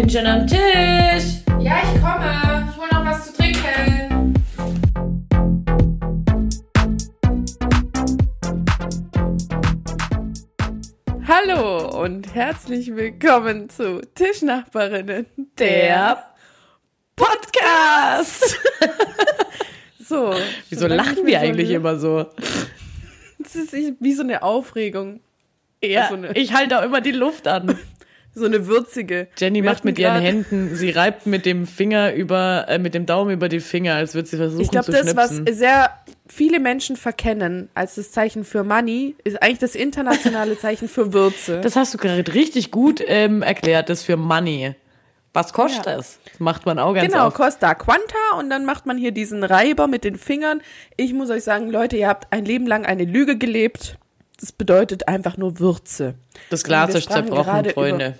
bin schon am Tisch. Ja, ich komme. Ich hole noch was zu trinken. Hallo und herzlich willkommen zu Tischnachbarinnen, der Podcast. so. Wieso lachen wir eigentlich immer so? Das ist wie so eine Aufregung. Ja, so eine, ich halte auch immer die Luft an. So eine würzige. Jenny Wir macht mit ihren Händen, sie reibt mit dem Finger über, äh, mit dem Daumen über die Finger, als würde sie versuchen Ich glaube, zu das, was schnipsen. sehr viele Menschen verkennen als das Zeichen für Money, ist eigentlich das internationale Zeichen für Würze. Das hast du gerade richtig gut ähm, erklärt, das für Money. Was kostet Ja. das? Das macht man auch ganz Genau, oft. Costa Quanta und dann macht man hier diesen Reiber mit den Fingern. Ich muss euch sagen, Leute, ihr habt ein Leben lang eine Lüge gelebt. Das bedeutet einfach nur Würze. Das Glas ist zerbrochen, gerade Freunde.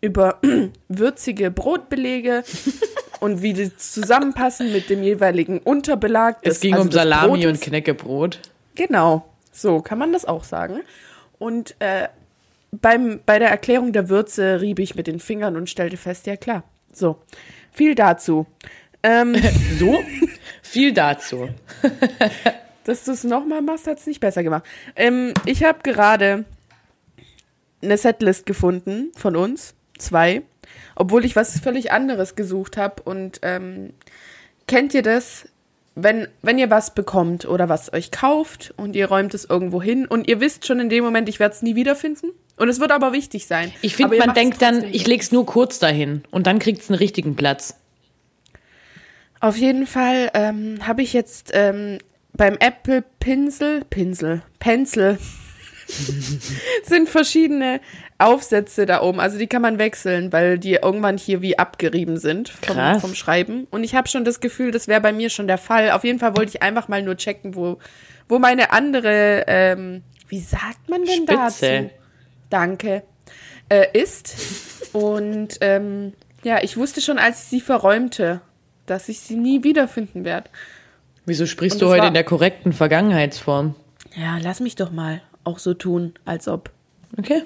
Über würzige Brotbelege und wie die zusammenpassen mit dem jeweiligen Unterbelag. Es ging also um Salami und Knäckebrot. Genau, so kann man das auch sagen. Und äh, beim, bei der Erklärung der Würze rieb ich mit den Fingern und stellte fest, ja klar. So, viel dazu. Ähm, So, viel dazu. Dass du es nochmal machst, hat es nicht besser gemacht. Ähm, ich habe gerade eine Setlist gefunden von uns, zwei, obwohl ich was völlig anderes gesucht habe. Und ähm, kennt ihr das, wenn, wenn ihr was bekommt oder was euch kauft und ihr räumt es irgendwo hin und ihr wisst schon in dem Moment, ich werde es nie wiederfinden? Und es wird aber wichtig sein. Ich finde, man denkt dann, ich nicht. leg's nur kurz dahin und dann kriegt's einen richtigen Platz. Auf jeden Fall ähm, habe ich jetzt ähm, beim Apple Pinsel, Pinsel, Pencil sind verschiedene Aufsätze da oben. Also die kann man wechseln, weil die irgendwann hier wie abgerieben sind vom, Krass. vom Schreiben. Und ich habe schon das Gefühl, das wäre bei mir schon der Fall. Auf jeden Fall wollte ich einfach mal nur checken, wo, wo meine andere, ähm, wie sagt man denn Spitze. dazu? Danke. Äh, ist. Und ähm, ja, ich wusste schon, als ich sie verräumte, dass ich sie nie wiederfinden werde. Wieso sprichst Und du heute in der korrekten Vergangenheitsform? Ja, lass mich doch mal auch so tun, als ob. Okay.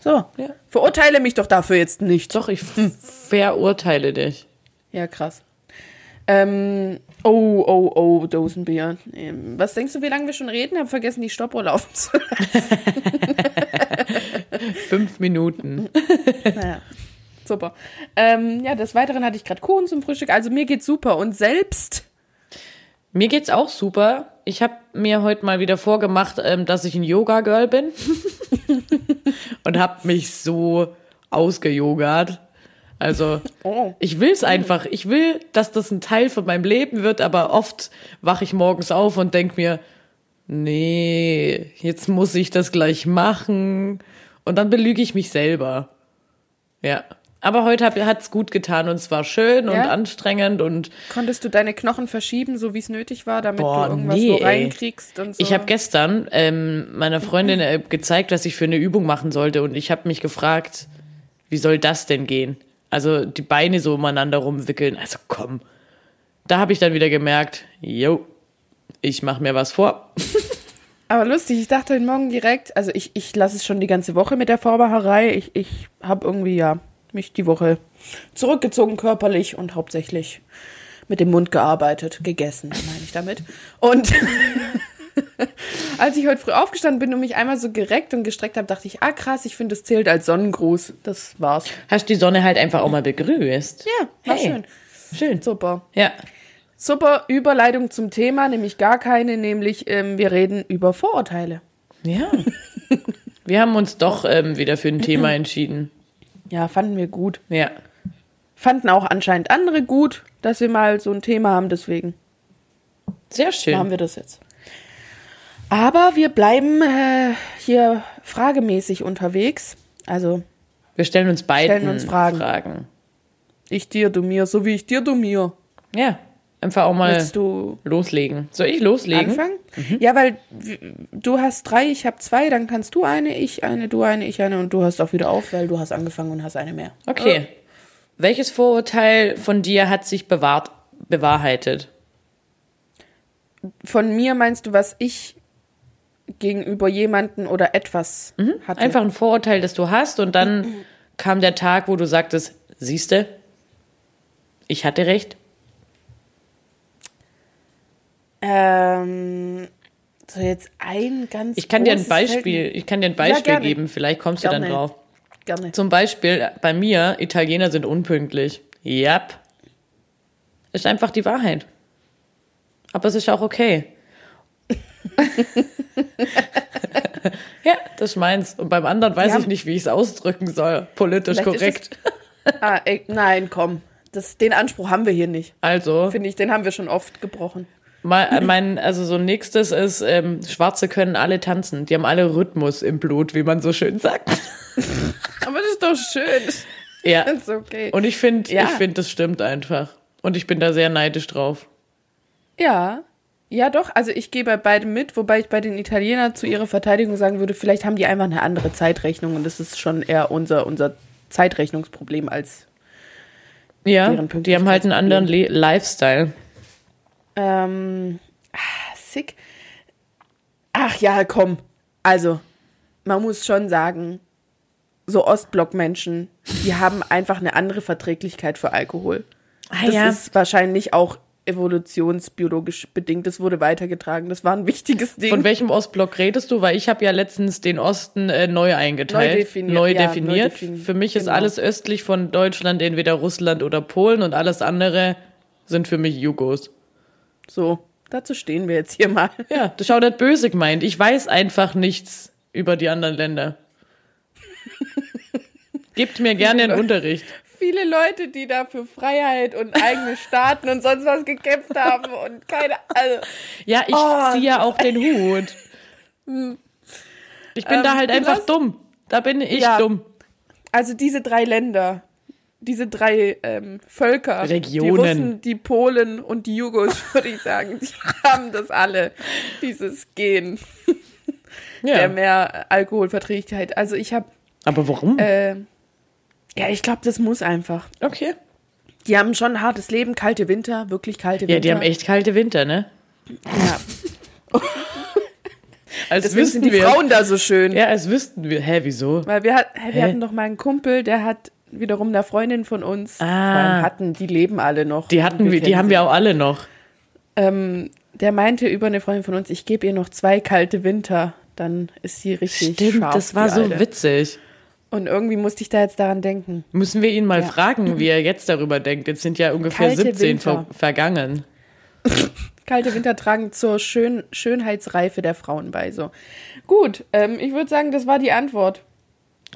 So, Ja. verurteile mich doch dafür jetzt nicht. Doch, ich verurteile dich. Ja, krass. Ähm, oh, oh, oh, Dosenbier. Ähm, was denkst du, wie lange wir schon reden? Ich habe vergessen, die Stoppuhr laufen zu lassen. Fünf Minuten. naja, super. Ähm, ja, des Weiteren hatte ich gerade Kuchen zum Frühstück. Also mir geht's super. Und selbst, Mir geht's auch super. Ich habe mir heute mal wieder vorgemacht, ähm, dass ich ein Yoga-Girl bin. Und habe mich so ausgejogert. Also, Oh. ich will's einfach. Ich will, dass das ein Teil von meinem Leben wird, aber oft wache ich morgens auf und denk mir, nee, jetzt muss ich das gleich machen. Und dann belüge ich mich selber. Ja. Aber heute hab, hat's gut getan und es war schön und Ja? anstrengend und konntest du deine Knochen verschieben, so wie es nötig war, damit Boah, du irgendwas nee, reinkriegst und so? Ich habe gestern ähm, meiner Freundin äh, gezeigt, was ich für eine Übung machen sollte und ich habe mich gefragt, wie soll das denn gehen? Also die Beine so umeinander rumwickeln. Also komm. Da habe ich dann wieder gemerkt, yo, ich mache mir was vor. Aber lustig, ich dachte heute Morgen direkt, also ich, ich lasse es schon die ganze Woche mit der Vormacherei. Ich, ich habe irgendwie ja mich die Woche zurückgezogen körperlich und hauptsächlich mit dem Mund gearbeitet, gegessen, meine ich damit. Und als ich heute früh aufgestanden bin und mich einmal so gereckt und gestreckt habe, dachte ich, ah krass, ich finde, das zählt als Sonnengruß. Das war's. Hast die Sonne halt einfach auch mal begrüßt. Ja, war Hey. schön. Schön. Super. Ja. Super Überleitung zum Thema, nämlich gar keine, nämlich ähm, wir reden über Vorurteile. Ja. Wir haben uns doch ähm, wieder für ein Thema entschieden. Ja, fanden wir gut. Ja. Fanden auch anscheinend andere gut, dass wir mal so ein Thema haben, deswegen Sehr schön. haben wir das jetzt. Aber wir bleiben äh, hier fragemäßig unterwegs. Also Wir stellen uns beiden Stellen uns Fragen. Fragen. ich dir, du mir, so wie ich dir, du mir. Ja. Einfach auch mal loslegen. Soll ich loslegen? anfangen? Ja, weil du hast drei, ich habe zwei, dann kannst du eine, ich eine, du eine, ich eine und du hörst auch wieder auf, weil du hast angefangen und hast eine mehr. Okay. Welches Vorurteil von dir hat sich bewahrt, bewahrheitet? Von mir meinst du, was ich gegenüber jemanden oder etwas hatte? Einfach ein Vorurteil, das du hast und dann kam der Tag, wo du sagtest, Siehste? Ich hatte recht. Ähm, so jetzt ein ganz Ich kann dir ein Beispiel, ich kann dir ein Beispiel gerne. geben, vielleicht kommst du dann Gerne. drauf. Gerne. Zum Beispiel bei mir, Italiener sind unpünktlich. Yep. Ist einfach die Wahrheit. Aber es ist auch okay. ja, das ist meins. Und beim anderen weiß Ja. ich nicht, wie ich es ausdrücken soll. Politisch Vielleicht korrekt. Ah, ey, nein, komm. Das, den Anspruch haben wir hier nicht. Also, Finde ich, den haben wir schon oft gebrochen. Mein, mein, also so nächstes ist, ähm, Schwarze können alle tanzen. Die haben alle Rhythmus im Blut, wie man so schön sagt. Aber das ist doch schön. ja. Das ist okay. Und ich finde, Ja. ich finde, das stimmt einfach. Und ich bin da sehr neidisch drauf. Ja. Ja, doch. Also ich gehe bei beidem mit, wobei ich bei den Italienern zu ihrer Verteidigung sagen würde, vielleicht haben die einfach eine andere Zeitrechnung und das ist schon eher unser, unser Zeitrechnungsproblem als. Ja, die haben halt einen anderen Le Lifestyle. Ähm, ah, sick. Ach ja, komm. Also, man muss schon sagen, so Ostblock-Menschen, die haben einfach eine andere Verträglichkeit für Alkohol. Ah, Das ja. ist wahrscheinlich auch evolutionsbiologisch bedingt. Das wurde weitergetragen. Das war ein wichtiges Ding. Von welchem Ostblock redest du? Weil ich habe ja letztens den Osten äh, neu eingeteilt. Neu definiert, Neu ja, definiert. neu defini- Für mich ist genau. alles östlich von Deutschland entweder Russland oder Polen und alles andere sind für mich Jugos. So, dazu stehen wir jetzt hier mal. Ja, das schaut nicht böse gemeint. Ich weiß einfach nichts über die anderen Länder. Gebt mir gerne einen Unterricht. Viele Leute, die da für Freiheit und eigene Staaten und sonst was gekämpft haben und keine, also, Ja, ich Oh, ziehe ja auch den Hut. Ich bin da Ähm, halt du einfach lass- dumm. Da bin ich Ja. dumm. also diese drei Länder, diese drei ähm, Völker, Regionen. die Russen, die Polen und die Jugos, würde ich sagen, die haben das alle, dieses Gen Ja. der mehr Alkoholverträglichkeit. Also ich habe, Aber warum? äh, ja, ich glaube, das muss einfach. okay. Die haben schon ein hartes Leben, kalte Winter, wirklich kalte Winter. Ja, die haben echt kalte Winter, ne? Ja. Als Deswegen sind wüssten die wir. Frauen da so schön. Ja, als wüssten wir. Hä, wieso? Weil wir, hat, wir Hä? hatten doch mal einen Kumpel, der hat wiederum eine Freundin von uns. Ah. Hatten, die leben alle noch. Die hatten wir, die haben wir auch alle noch. Ähm, der meinte über eine Freundin von uns, ich gebe ihr noch zwei kalte Winter, dann ist sie richtig scharf. das war so witzig. Und irgendwie musste ich da jetzt daran denken. Müssen wir ihn mal Ja. fragen, wie er jetzt darüber denkt. Jetzt sind ja ungefähr Kalte 17 ver vergangen. Kalte Winter tragen zur Schön Schönheitsreife der Frauen bei. So. Gut, ähm, ich würde sagen, das war die Antwort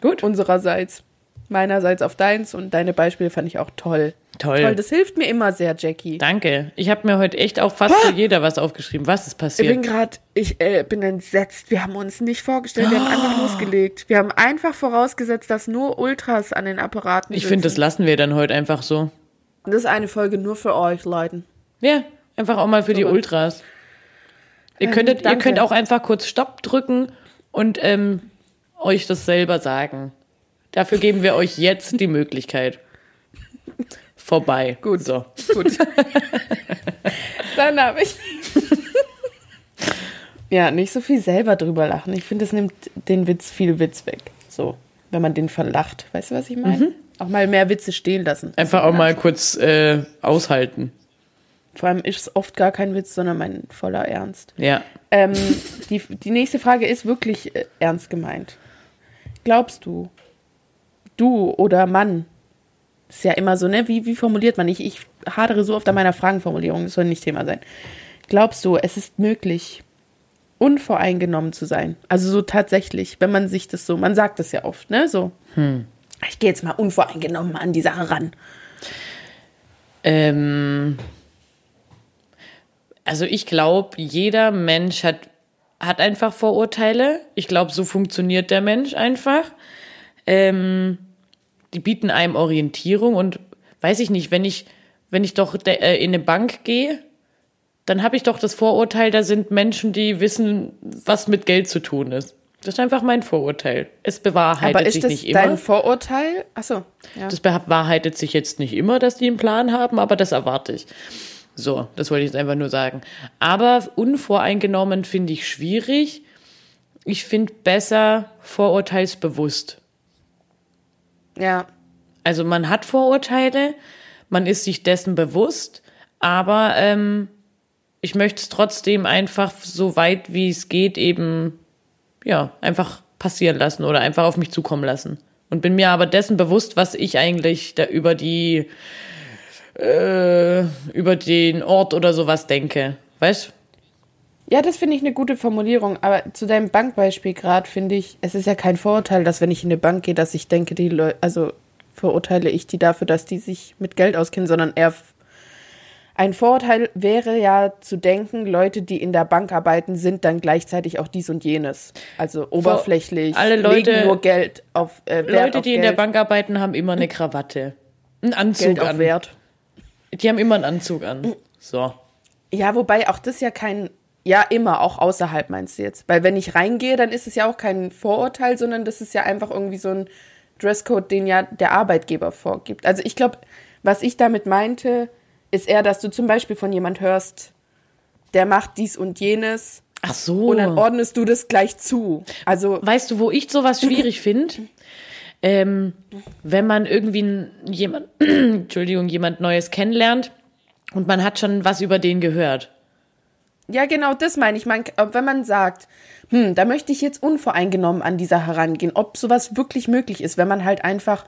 Gut. unsererseits. Meinerseits auf deins und deine Beispiele fand ich auch toll. Toll. Toll, das hilft mir immer sehr, Jackie. Danke. Ich habe mir heute echt auch fast für jeder was aufgeschrieben. Was ist Ich bin passiert? gerade, ich äh, bin entsetzt. Wir haben uns nicht vorgestellt, wir haben einfach losgelegt. Wir haben einfach vorausgesetzt, dass nur Ultras an den Apparaten Ich finde, das lassen wir dann heute einfach so. das ist eine Folge nur für euch, Leuten. Ja, einfach auch mal für die gut. Ultras. Ihr, Ähm, könntet, ihr danke. könnt auch einfach kurz Stopp drücken und ähm, euch das selber sagen. Dafür geben wir euch jetzt die Möglichkeit. Vorbei. Gut. So. Gut. Dann habe ich. ja, nicht so viel selber drüber lachen. Ich finde, es nimmt den Witz viel Witz weg. So, wenn man den verlacht. Weißt du, was ich meine? Auch mal mehr Witze stehen lassen. Einfach auch mal kurz äh, aushalten. Vor allem ist es oft gar kein Witz, sondern mein voller Ernst. Ja. Ähm, die, die nächste Frage ist wirklich äh, ernst gemeint. Glaubst du, du oder Mann, ist ja immer so, ne? Wie, wie formuliert man? Ich, ich hadere so oft an meiner Fragenformulierung, das soll nicht Thema sein. Glaubst du, es ist möglich, unvoreingenommen zu sein? Also so tatsächlich, wenn man sich das so, man sagt das ja oft, ne? So, ich gehe jetzt mal unvoreingenommen an die Sache ran. Ähm, also ich glaube, jeder Mensch hat, hat einfach Vorurteile. Ich glaube, so funktioniert der Mensch einfach. Ähm, die bieten einem Orientierung und weiß ich nicht, wenn ich, wenn ich doch de, äh, in eine Bank gehe, dann habe ich doch das Vorurteil, da sind Menschen, die wissen, was mit Geld zu tun ist. Das ist einfach mein Vorurteil. Es bewahrheitet Aber ist sich das nicht immer. dein Vorurteil? Achso, ja. Das bewahrheitet sich jetzt nicht immer, dass die einen Plan haben, aber das erwarte ich. So, das wollte ich jetzt einfach nur sagen. Aber unvoreingenommen finde ich schwierig. Ich finde besser vorurteilsbewusst. Ja. Also man hat Vorurteile, man ist sich dessen bewusst, aber ähm, ich möchte es trotzdem einfach so weit wie es geht eben, ja, einfach passieren lassen oder einfach auf mich zukommen lassen. Und bin mir aber dessen bewusst, was ich eigentlich da über die, äh, über den Ort oder sowas denke. Weißt? Ja, das finde ich eine gute Formulierung. Aber zu deinem Bankbeispiel gerade finde ich, es ist ja kein Vorurteil, dass wenn ich in eine Bank gehe, dass ich denke, die Leute, also verurteile ich die dafür, dass die sich mit Geld auskennen, sondern eher ein Vorurteil wäre ja zu denken, Leute, die in der Bank arbeiten, sind dann gleichzeitig auch dies und jenes. Also oberflächlich, alle Leute- legen nur Geld auf äh, Wert Leute, auf die in Geld, der Bank arbeiten, haben immer eine Krawatte. Einen Anzug Geld auf an. Wert. Die haben immer einen Anzug an. So. Ja, wobei auch das ja kein, ja immer, auch außerhalb meinst du jetzt. Weil wenn ich reingehe, dann ist es ja auch kein Vorurteil, sondern das ist ja einfach irgendwie so ein Dresscode, den ja der Arbeitgeber vorgibt. Also ich glaube, was ich damit meinte, ist eher, dass du zum Beispiel von jemand hörst, der macht dies und jenes Ach so. und dann ordnest du das gleich zu. Also Weißt du, wo ich sowas schwierig finde? Ähm, wenn man irgendwie jemand, Entschuldigung, jemand Neues kennenlernt und man hat schon was über den gehört. Ja, genau, das meine ich. Man, wenn man sagt, hm, da möchte ich jetzt unvoreingenommen an dieser herangehen, ob sowas wirklich möglich ist, wenn man halt einfach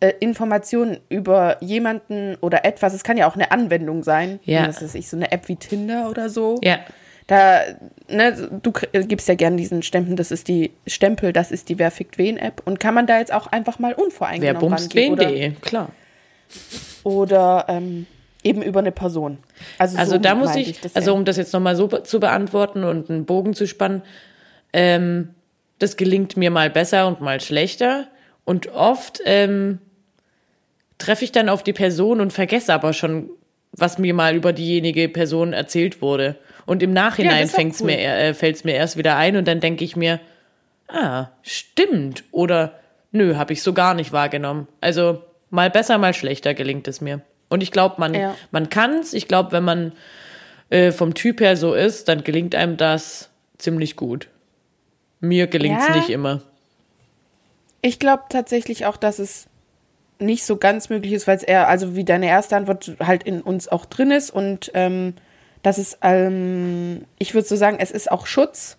äh, Informationen über jemanden oder etwas, es kann ja auch eine Anwendung sein, Ja. das ist ich, so eine App wie Tinder oder so. Ja. Da, ne, du äh, gibst ja gern diesen Stempel, das ist die Stempel, das ist die Wer fickt wen App und kann man da jetzt auch einfach mal Wer unvoreingenommen bumst rangehen oder, wen.de, klar. oder ähm, eben über eine Person. Also, Also so da muss ich, das also ja. um das jetzt nochmal so zu beantworten und einen Bogen zu spannen, ähm, das gelingt mir mal besser und mal schlechter. Und oft ähm, treffe ich dann auf die Person und vergesse aber schon, was mir mal über diejenige Person erzählt wurde. Und im Ja, Nachhinein fängt's cool. mir, äh, fällt's mir erst wieder ein und dann denke ich mir, ah, stimmt. Oder nö, habe ich so gar nicht wahrgenommen. Also mal besser, mal schlechter gelingt es mir. Und ich glaube, man, Ja. man kann's. Ich glaube, wenn man äh, vom Typ her so ist, dann gelingt einem das ziemlich gut. Mir gelingt's Ja. nicht immer. Ich glaube tatsächlich auch, dass es nicht so ganz möglich ist, weil es eher, also wie deine erste Antwort halt in uns auch drin ist und ähm, dass es, ähm, ich würde so sagen, es ist auch Schutz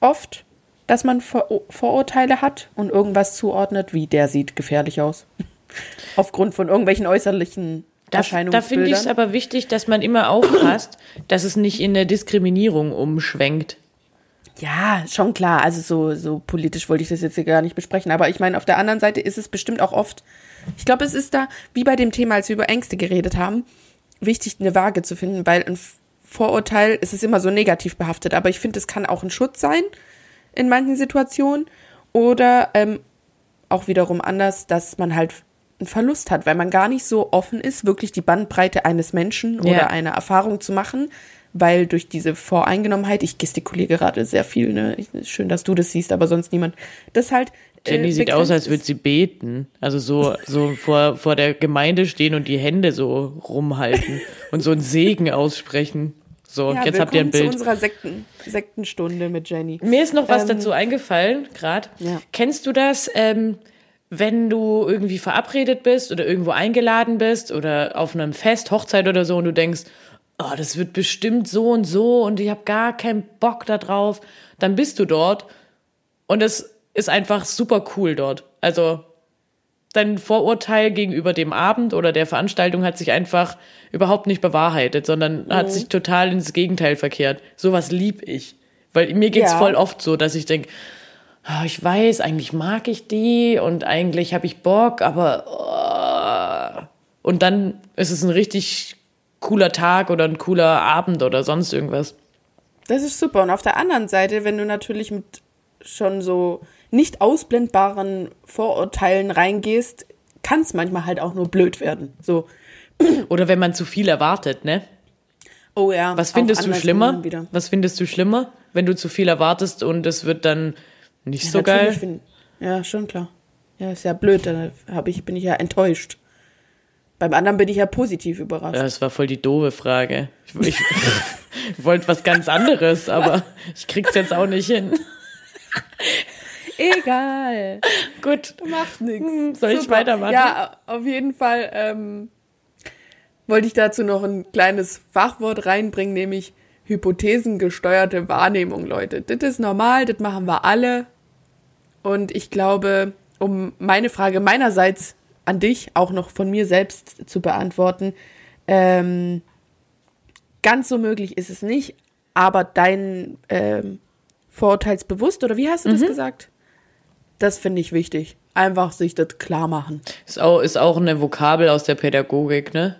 oft, dass man Vor Vorurteile hat und irgendwas zuordnet, wie der sieht gefährlich aus. Aufgrund von irgendwelchen äußerlichen Da, da finde ich es aber wichtig, dass man immer aufpasst, dass es nicht in eine Diskriminierung umschwenkt. Ja, schon klar. Also so, so politisch wollte ich das jetzt hier gar nicht besprechen. Aber ich meine, auf der anderen Seite ist es bestimmt auch oft, ich glaube, es ist da, wie bei dem Thema, als wir über Ängste geredet haben, wichtig, eine Waage zu finden, weil ein Vorurteil, es ist immer so negativ behaftet. Aber ich finde, es kann auch ein Schutz sein in manchen Situationen. Oder ähm, auch wiederum anders, dass man halt einen Verlust hat, weil man gar nicht so offen ist, wirklich die Bandbreite eines Menschen Ja. oder eine Erfahrung zu machen, weil durch diese Voreingenommenheit, ich gestikuliere gerade sehr viel, ne? Schön, dass du das siehst, aber sonst niemand. Das halt. äh, Jenny sieht aus, als würde sie beten. Also so, so vor, vor der Gemeinde stehen und die Hände so rumhalten und so einen Segen aussprechen. So, Ja, jetzt habt ihr ein Bild. zu unserer Sekten, Sektenstunde mit Jenny. Mir ist noch was Ähm, dazu eingefallen, gerade. Ja. Kennst du das, ähm, wenn du irgendwie verabredet bist oder irgendwo eingeladen bist oder auf einem Fest, Hochzeit oder so und du denkst, oh, das wird bestimmt so und so und ich habe gar keinen Bock da drauf, dann bist du dort und es ist einfach super cool dort. Also dein Vorurteil gegenüber dem Abend oder der Veranstaltung hat sich einfach überhaupt nicht bewahrheitet, sondern Mhm. hat sich total ins Gegenteil verkehrt. Sowas lieb ich. Weil mir geht's Ja. voll oft so, dass ich denk, ich weiß, eigentlich mag ich die und eigentlich habe ich Bock, aber oh. und dann ist es ein richtig cooler Tag oder ein cooler Abend oder sonst irgendwas. Das ist super. Und auf der anderen Seite, wenn du natürlich mit schon so nicht ausblendbaren Vorurteilen reingehst, kann es manchmal halt auch nur blöd werden. So, Oder wenn man zu viel erwartet, ne? oh ja. Was findest du schlimmer? Was findest du schlimmer, wenn du zu viel erwartest und es wird dann nicht Ja, so geil? Find, ja, schon klar. Ja, ist ja blöd, dann hab ich, bin ich ja enttäuscht. Beim anderen bin ich ja positiv überrascht. Ja, das war voll die doofe Frage. Ich, ich wollte was ganz anderes, aber ich krieg's jetzt auch nicht hin. Egal. Gut. Macht nichts. Hm, soll ich weitermachen? Ja, auf jeden Fall ähm, wollte ich dazu noch ein kleines Fachwort reinbringen, nämlich hypothesengesteuerte Wahrnehmung, Leute. Das ist normal, das machen wir alle. Und ich glaube, um meine Frage meinerseits an dich auch noch von mir selbst zu beantworten, ähm, ganz so möglich ist es nicht, aber dein ähm, Vorurteilsbewusst, oder wie hast du das gesagt? Das finde ich wichtig. Einfach sich das klar machen. Ist auch, ist auch eine Vokabel aus der Pädagogik, ne?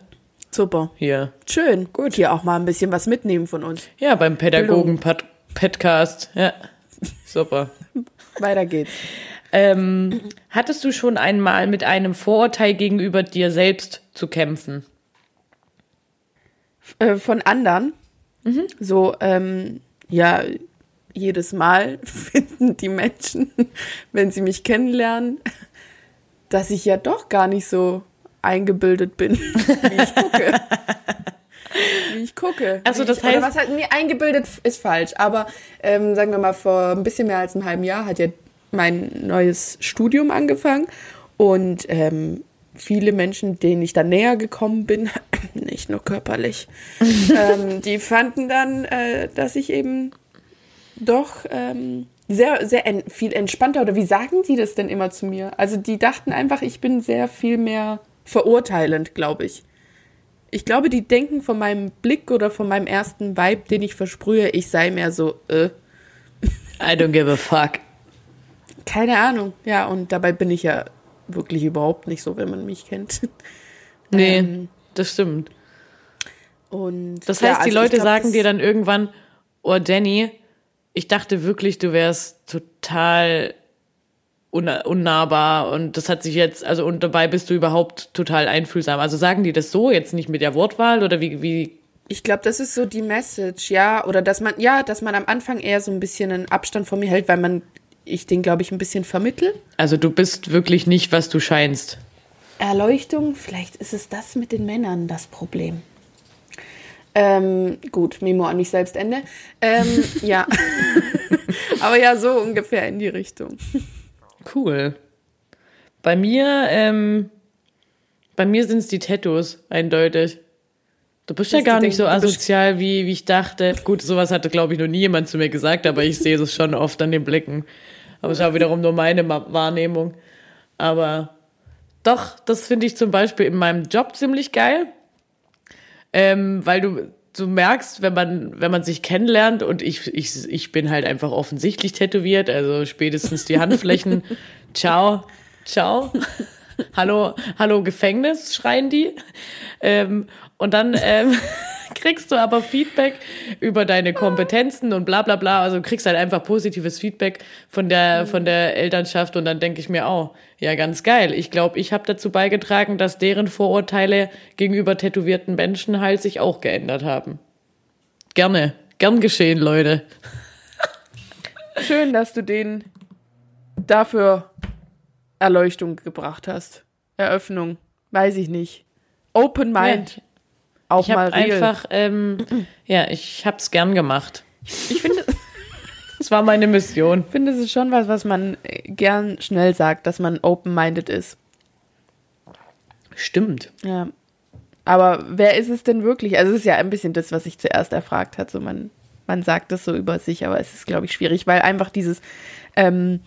Super. Hier. Schön. Gut. Hier auch mal ein bisschen was mitnehmen von uns. Ja, beim Pädagogen-Podcast. Ja. Super. Weiter geht's. Ähm, hattest du schon einmal mit einem Vorurteil gegenüber dir selbst zu kämpfen? Äh, von anderen. So, ähm, ja, jedes Mal finden die Menschen, wenn sie mich kennenlernen, dass ich ja doch gar nicht so eingebildet bin, wie ich gucke. wie ich gucke. Also das ich, heißt- was halt, nee, eingebildet ist falsch, aber ähm, sagen wir mal, vor ein bisschen mehr als einem halben Jahr hat ja mein neues Studium angefangen und ähm, viele Menschen, denen ich dann näher gekommen bin, nicht nur körperlich, ähm, die fanden dann, äh, dass ich eben doch ähm, sehr, sehr en viel entspannter, oder wie sagen die das denn immer zu mir? Also die dachten einfach, ich bin sehr viel mehr verurteilend, glaube ich. Ich glaube, die denken von meinem Blick oder von meinem ersten Vibe, den ich versprühe, ich sei mehr so, äh, I don't give a fuck. keine Ahnung. Ja, und dabei bin ich ja wirklich überhaupt nicht so, wenn man mich kennt. Nee, Ähm, das stimmt. Und Das ja, heißt, die also ich Leute glaub, sagen dir dann irgendwann, oh Danny, ich dachte wirklich, du wärst total unnahbar und das hat sich jetzt, also und dabei bist du überhaupt total einfühlsam. Also sagen die das so, jetzt nicht mit der Wortwahl oder wie, wie, Ich glaube, das ist so die Message, ja. Oder dass man, ja, dass man am Anfang eher so ein bisschen einen Abstand von mir hält, weil man, ich den, glaube ich, ein bisschen vermittel. also du bist wirklich nicht, was du scheinst. Erleuchtung, vielleicht ist es das mit den Männern das Problem. Ähm, gut, Memo an mich selbst Ende. Ähm, ja. Aber ja, so ungefähr in die Richtung. Cool. Bei mir, ähm, bei mir sind es die Tattoos, eindeutig. Du bist ja Dass gar nicht so asozial, wie, wie ich dachte. Gut, sowas hatte, glaube ich, noch nie jemand zu mir gesagt, aber ich sehe das schon oft an den Blicken. Aber es ist auch wiederum nur meine Wahrnehmung. Aber doch, das finde ich zum Beispiel in meinem Job ziemlich geil. Ähm, weil du, du merkst, wenn man, wenn man sich kennenlernt und ich, ich, ich bin halt einfach offensichtlich tätowiert, also spätestens die Handflächen. ciao, ciao. hallo, hallo Gefängnis, schreien die. Ähm, und dann ähm, kriegst du aber Feedback über deine Kompetenzen und bla bla bla. Also kriegst halt einfach positives Feedback von der, von der Elternschaft und dann denke ich mir auch, ja, ganz geil. Ich glaube, ich habe dazu beigetragen, dass deren Vorurteile gegenüber tätowierten Menschen halt sich auch geändert haben. Gerne, gern geschehen, Leute. Schön, dass du den dafür Erleuchtung gebracht hast. Eröffnung. Weiß ich nicht. Open Mind. Ja. Auch Ich mal habe real. einfach, ähm, ja, ich hab's gern gemacht. ich finde, Das war meine Mission. finde, es ist schon was, was man äh, gern schnell sagt, dass man open-minded ist. Stimmt. Ja. Aber wer ist es denn wirklich? Also es ist ja ein bisschen das, was ich zuerst erfragt hat. So man, man sagt das so über sich, aber es ist, glaube ich, schwierig, weil einfach dieses ähm,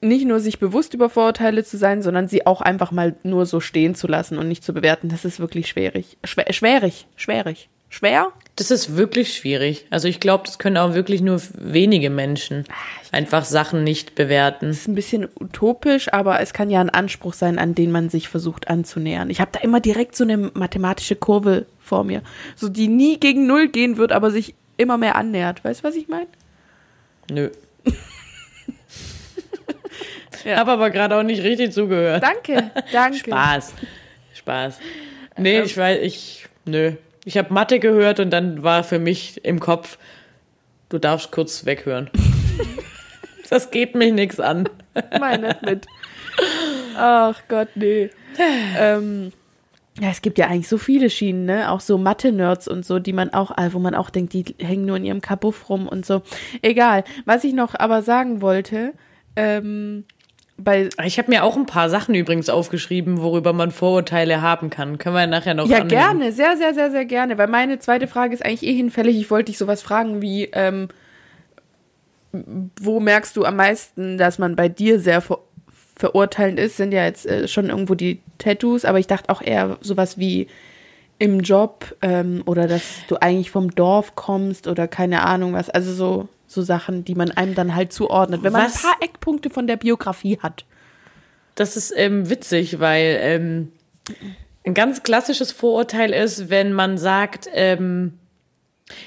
nicht nur sich bewusst über Vorurteile zu sein, sondern sie auch einfach mal nur so stehen zu lassen und nicht zu bewerten, das ist wirklich schwierig. Schwer, schwierig, schwierig. Schwer? Das ist wirklich schwierig. Also ich glaube, das können auch wirklich nur wenige Menschen einfach Sachen nicht bewerten. ist ein bisschen utopisch, aber es kann ja ein Anspruch sein, an den man sich versucht anzunähern. Ich habe da immer direkt so eine mathematische Kurve vor mir, so die nie gegen Null gehen wird, aber sich immer mehr annähert. Weißt du, was ich meine? Nö. Ja. Hab aber gerade auch nicht richtig zugehört. Danke, danke. Spaß. Spaß. Nee, ich weiß, ich, nö. Ich habe Mathe gehört und dann war für mich im Kopf, du darfst kurz weghören. das geht mich nichts an. Meine mit. Ach Gott, nee. ähm, ja, es gibt ja eigentlich so viele Schienen, ne? Auch so Mathe-Nerds und so, die man auch, äh, wo man auch denkt, die hängen nur in ihrem Kabuff rum und so. Egal. Was ich noch aber sagen wollte, ähm, bei Ich habe mir auch ein paar Sachen übrigens aufgeschrieben, worüber man Vorurteile haben kann. Können wir nachher noch Ja, anhängen. gerne, sehr, sehr, sehr, sehr gerne. Weil meine zweite Frage ist eigentlich eh hinfällig. Ich wollte dich sowas fragen wie, ähm, wo merkst du am meisten, dass man bei dir sehr ver verurteilend ist? Sind ja jetzt äh, schon irgendwo die Tattoos, aber ich dachte auch eher sowas wie im Job ähm, oder dass du eigentlich vom Dorf kommst oder keine Ahnung was. Also so, so Sachen, die man einem dann halt zuordnet. Wenn man Was? ein paar Eckpunkte von der Biografie hat. Das ist ähm, witzig, weil ähm, ein ganz klassisches Vorurteil ist, wenn man sagt, ähm,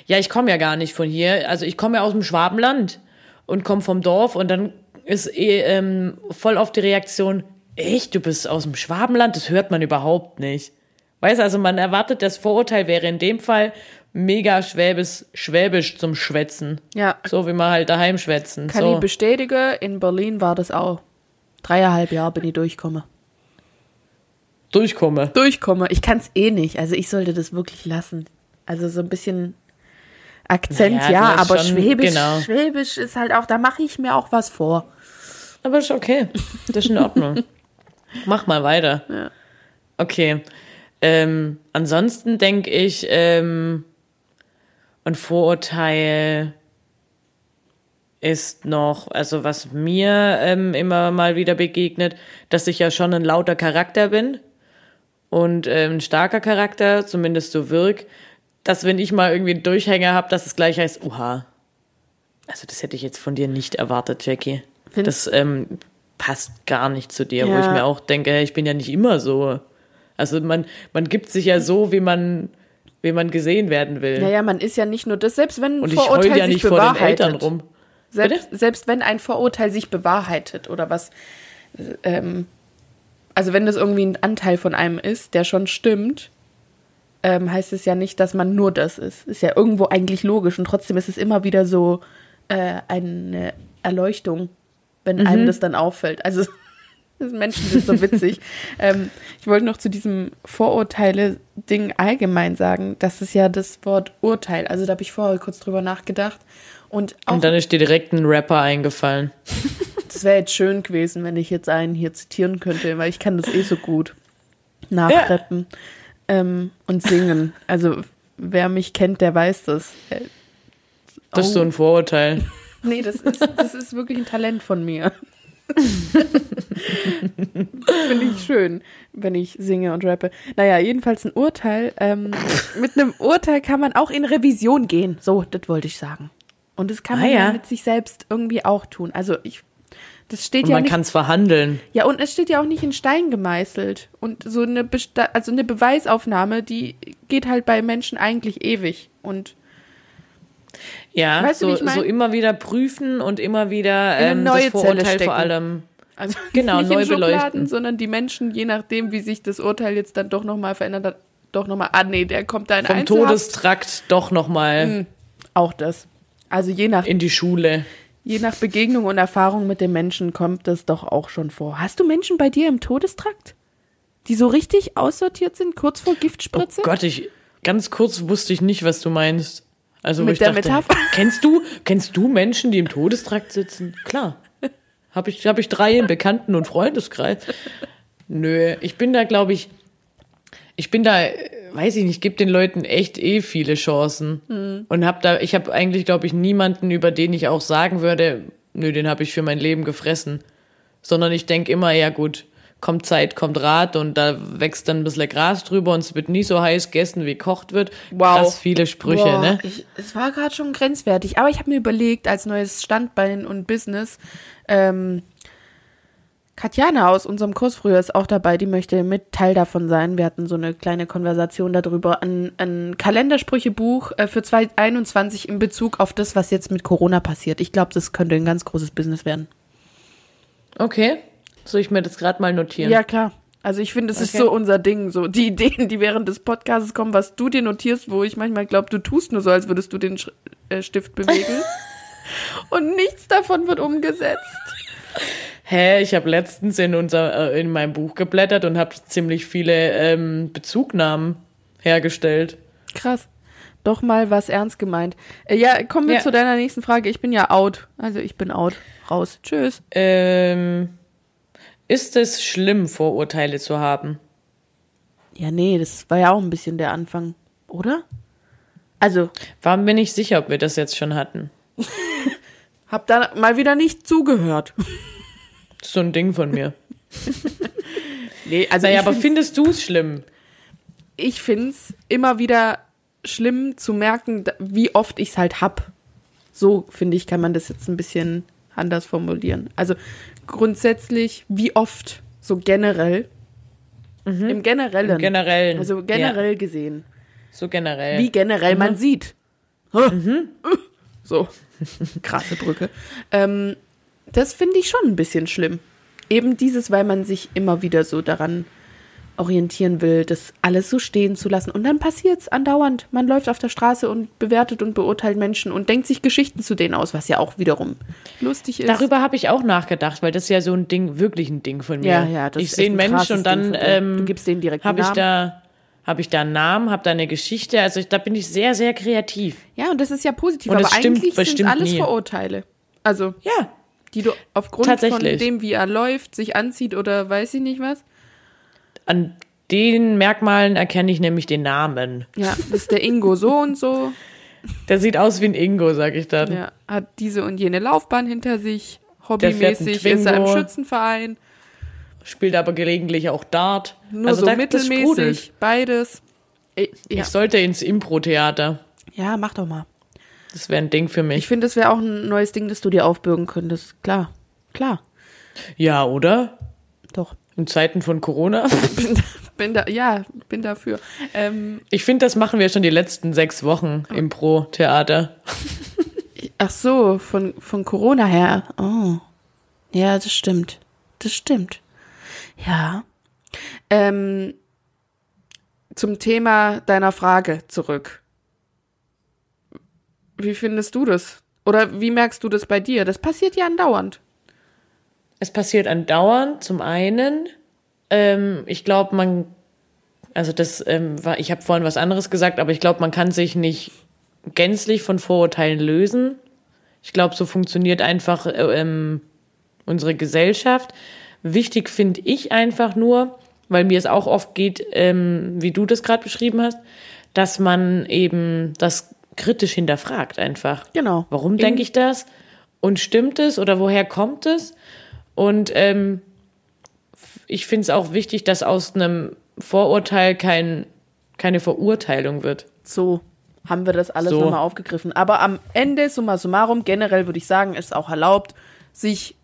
ja, ich komme ja gar nicht von hier, also ich komme ja aus dem Schwabenland und komme vom Dorf und dann ist eh, ähm, voll auf die Reaktion, echt, du bist aus dem Schwabenland, das hört man überhaupt nicht. Weißt du, also man erwartet, das Vorurteil wäre in dem Fall mega schwäbisch, schwäbisch zum Schwätzen. Ja. So wie man halt daheim schwätzen. Kann so. ich bestätigen, in Berlin war das auch. Dreieinhalb Jahre bin ich durchkomme. Durchkomme. Durchkomme. Ich kann es eh nicht. Also ich sollte das wirklich lassen. Also so ein bisschen Akzent, Naja, ja, aber schon- Schwäbisch, genau. Schwäbisch ist halt auch, da mache ich mir auch was vor. Aber ist okay. Das ist in Ordnung. Mach mal weiter. Ja. Okay. Ähm, ansonsten denke ich, ähm, ein Vorurteil ist noch, also was mir ähm, immer mal wieder begegnet, dass ich ja schon ein lauter Charakter bin und ähm, ein starker Charakter, zumindest so wirk, dass wenn ich mal irgendwie einen Durchhänger habe, dass es gleich heißt, uha. Also das hätte ich jetzt von dir nicht erwartet, Jackie. Findest- Das ähm, passt gar nicht zu dir, wo Ja. ich mir auch denke, ich bin ja nicht immer so. Also man, man gibt sich ja so, wie man, wie man gesehen werden will. Naja, man ist ja nicht nur das, selbst wenn ein Und ich Vorurteil ja sich nicht vor den bewahrheitet. Selbst, selbst wenn ein Vorurteil sich bewahrheitet oder was, ähm, also wenn das irgendwie ein Anteil von einem ist, der schon stimmt, ähm, heißt es ja nicht, dass man nur das ist. Ist ja irgendwo eigentlich logisch und trotzdem ist es immer wieder so äh, eine Erleuchtung, wenn einem das dann auffällt. Also Menschen sind so witzig. ähm, ich wollte noch zu diesem Vorurteile-Ding allgemein sagen, das ist ja das Wort Urteil. Also da habe ich vorher kurz drüber nachgedacht. Und Und dann ist dir direkt ein Rapper eingefallen. das wäre jetzt schön gewesen, wenn ich jetzt einen hier zitieren könnte, weil ich kann das eh so gut nachrappen ähm, und singen. Also wer mich kennt, der weiß das. Äh, Das ist oh. so ein Vorurteil. Nee, das ist, das ist wirklich ein Talent von mir. Finde ich schön, wenn ich singe und rappe. Naja, jedenfalls ein Urteil. Ähm, mit einem Urteil kann man auch in Revision gehen. So, das wollte ich sagen. Und das kann Ah, man ja. ja. mit sich selbst irgendwie auch tun. Also ich, das steht Und ja man kann es verhandeln. Ja, und es steht ja auch nicht in Stein gemeißelt. Und so eine, Besta also eine Beweisaufnahme, die geht halt bei Menschen eigentlich ewig. Und Ja, Weißt du, so, wie ich mein? so immer wieder prüfen und immer wieder ähm, neue das Vorurteil stecken. vor allem. Also Genau, nicht neu in Schubladen, sondern die Menschen, je nachdem, wie sich das Urteil jetzt dann doch nochmal verändert hat, doch nochmal, ah nee, der kommt da in Vom Einzelhaft. Todestrakt doch nochmal Auch das. Also je nach, in die Schule. je nach Begegnung und Erfahrung mit dem Menschen kommt das doch auch schon vor. Hast du Menschen bei dir im Todestrakt? Die so richtig aussortiert sind, kurz vor Oh Giftspritze? Gott, ich ganz kurz wusste ich nicht, was du meinst. Also Mit ich der dachte, Metapher? kennst du kennst du Menschen, die im Todestrakt sitzen? Klar. Habe ich habe ich drei im Bekannten und Freundeskreis. Nö, ich bin da glaube ich ich bin da weiß ich nicht, gebe den Leuten echt eh viele Chancen Hm. und habe da ich habe eigentlich glaube ich niemanden, über den ich auch sagen würde, nö, den habe ich für mein Leben gefressen, sondern ich denk immer, ja gut, kommt Zeit, kommt Rat und da wächst dann ein bisschen Gras drüber und es wird nie so heiß gegessen, wie gekocht wird. Wow. Krass viele Sprüche, Boah, ne? Ich, es war gerade schon grenzwertig, aber ich habe mir überlegt, als neues Standbein und Business, ähm, Katjana aus unserem Kurs früher ist auch dabei, die möchte mit Teil davon sein. Wir hatten so eine kleine Konversation darüber, ein, ein Kalendersprüchebuch äh, für 2021 in Bezug auf das, was jetzt mit Corona passiert. Ich glaube, das könnte ein ganz großes Business werden. Okay. Soll ich mir das gerade mal notieren? Ja, klar. Also ich finde, es ist Okay. so unser Ding, so die Ideen, die während des Podcasts kommen, was du dir notierst, wo ich manchmal glaube, du tust nur so, als würdest du den Sch äh, Stift bewegen. Und nichts davon wird umgesetzt. Hä, ich habe letztens in unser äh, in meinem Buch geblättert und habe ziemlich viele ähm, Bezugnahmen hergestellt. Krass. doch mal was ernst gemeint. Äh, ja, kommen wir Ja. zu deiner nächsten Frage. Ich bin ja out. Also ich bin out. Raus. Tschüss. Ähm, ist es schlimm, Vorurteile zu haben? Ja, nee, das war ja auch ein bisschen der Anfang, oder? Also, War mir nicht sicher, ob wir das jetzt schon hatten. hab da mal wieder nicht zugehört. So ein Ding von mir. Nee, also Naja, ich aber find's- findest du es schlimm? ich finde es immer wieder schlimm zu merken, wie oft ich es halt hab. So, finde ich, kann man das jetzt ein bisschen anders formulieren. Also grundsätzlich, wie oft, so generell. Im Generellen. Im Generellen. Also generell gesehen. So generell. Wie generell man sieht. So, krasse Brücke. Ähm, das finde ich schon ein bisschen schlimm. Eben dieses, weil man sich immer wieder so daran orientieren will, das alles so stehen zu lassen. Und dann passiert es andauernd. Man läuft auf der Straße und bewertet und beurteilt Menschen und denkt sich Geschichten zu denen aus, was ja auch wiederum lustig ist. Darüber habe ich auch nachgedacht, weil das ist ja so ein Ding, wirklich ein Ding von mir. Ja, ja, das ich sehe einen ein Mensch krasses und dann ähm, Du gibst denen direkt habe ich da habe ich da einen Namen, habe da eine Geschichte. Also ich, da bin ich sehr, sehr kreativ. Ja, und das ist ja positiv, Und aber stimmt eigentlich sind alles nie. Vorurteile. Also, Ja, die du aufgrund von dem, wie er läuft, sich anzieht oder weiß ich nicht was. An den Merkmalen erkenne ich nämlich den Namen. Ja, das ist der Ingo so und so. Der sieht aus wie ein Ingo, sag ich dann. Ja, hat diese und jene Laufbahn hinter sich. Hobbymäßig ist er im. Schützenverein. Spielt aber gelegentlich auch Dart. Nur also so mittelmäßig. Beides. Ich, ja. Ich sollte ins Impro-Theater. ja, mach doch mal. Das wäre ein Ding für Ich mich. finde, das wäre auch ein neues Ding, das du dir aufbürgen könntest. Klar. Klar. Ja, oder? Doch. In Zeiten von Corona. Bin da, ja, bin dafür. Ähm, Ich finde, das machen wir schon die letzten sechs Wochen im Pro-Theater. ach so, von, von Corona her. Oh. Ja, das stimmt. Das stimmt. Ja. Ähm, zum Thema deiner Frage zurück. Wie findest du das? Oder wie merkst du das bei dir? Das passiert ja andauernd. Es passiert andauernd, zum einen. Ähm, ich glaube, man, also das ähm, war, ich habe vorhin was anderes gesagt, aber ich glaube, man kann sich nicht gänzlich von Vorurteilen lösen. Ich glaube, so funktioniert einfach äh, ähm, unsere Gesellschaft. Wichtig finde ich einfach nur, weil mir es auch oft geht, ähm, wie du das gerade beschrieben hast, dass man eben das kritisch hinterfragt einfach. Genau. Warum denke ich das? Und stimmt es oder woher kommt es? Und ähm, ich finde es auch wichtig, dass aus einem Vorurteil kein, keine Verurteilung wird. So haben wir das alles So. nochmal aufgegriffen. Aber am Ende, summa summarum, generell würde ich sagen, ist auch erlaubt, sich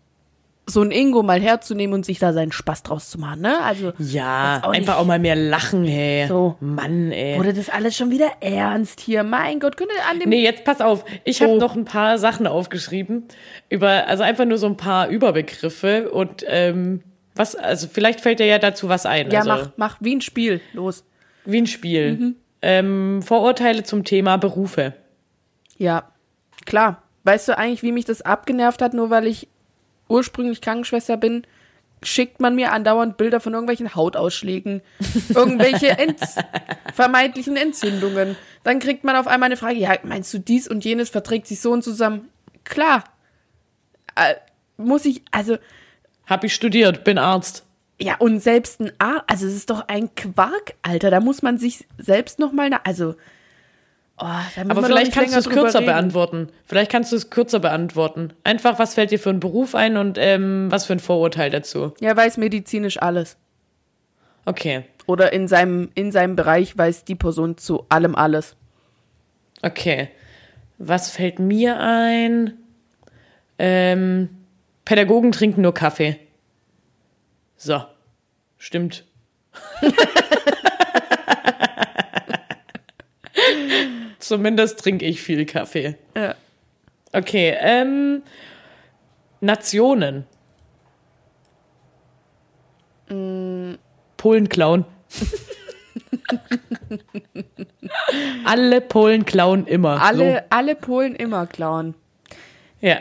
so ein Ingo mal herzunehmen und sich da seinen Spaß draus zu machen, ne? Also, Ja, auch einfach auch mal mehr lachen, hey. So. Mann, ey. wurde das alles schon wieder ernst hier? Mein Gott, könnte an dem Nee, jetzt pass auf. Ich Oh. habe noch ein paar Sachen aufgeschrieben. Über, also einfach nur so ein paar Überbegriffe und ähm, was, also vielleicht fällt dir ja dazu was ein. Ja, also, mach, mach wie ein Spiel. Los. Wie ein Spiel. Mhm. Ähm, Vorurteile zum Thema Berufe. Ja, klar. Weißt du eigentlich, wie mich das abgenervt hat, nur weil ich ursprünglich Krankenschwester bin? Schickt man mir andauernd Bilder von irgendwelchen Hautausschlägen, irgendwelche Ents vermeintlichen Entzündungen. Dann kriegt man auf einmal eine Frage, ja, meinst du dies und jenes verträgt sich so und zusammen? Klar. Äh, muss ich, also, Hab ich studiert, bin Arzt. ja, und selbst ein A, also es ist doch ein Quark, Alter, da muss man sich selbst noch mal, na, also, oh, Aber vielleicht kannst du es kürzer reden. beantworten. Vielleicht kannst du es kürzer beantworten. Einfach, was fällt dir für einen Beruf ein und ähm, was für ein Vorurteil dazu? Ja, weiß medizinisch alles. Okay, Oder in seinem, in seinem Bereich weiß die Person zu allem alles. okay. Was fällt mir ein? Ähm, Pädagogen trinken nur Kaffee. So, stimmt. Zumindest trinke ich viel Kaffee. Ja. Okay, ähm, Nationen. Polen klauen. Alle Polen klauen immer. Alle, alle Polen immer klauen. So. Ja.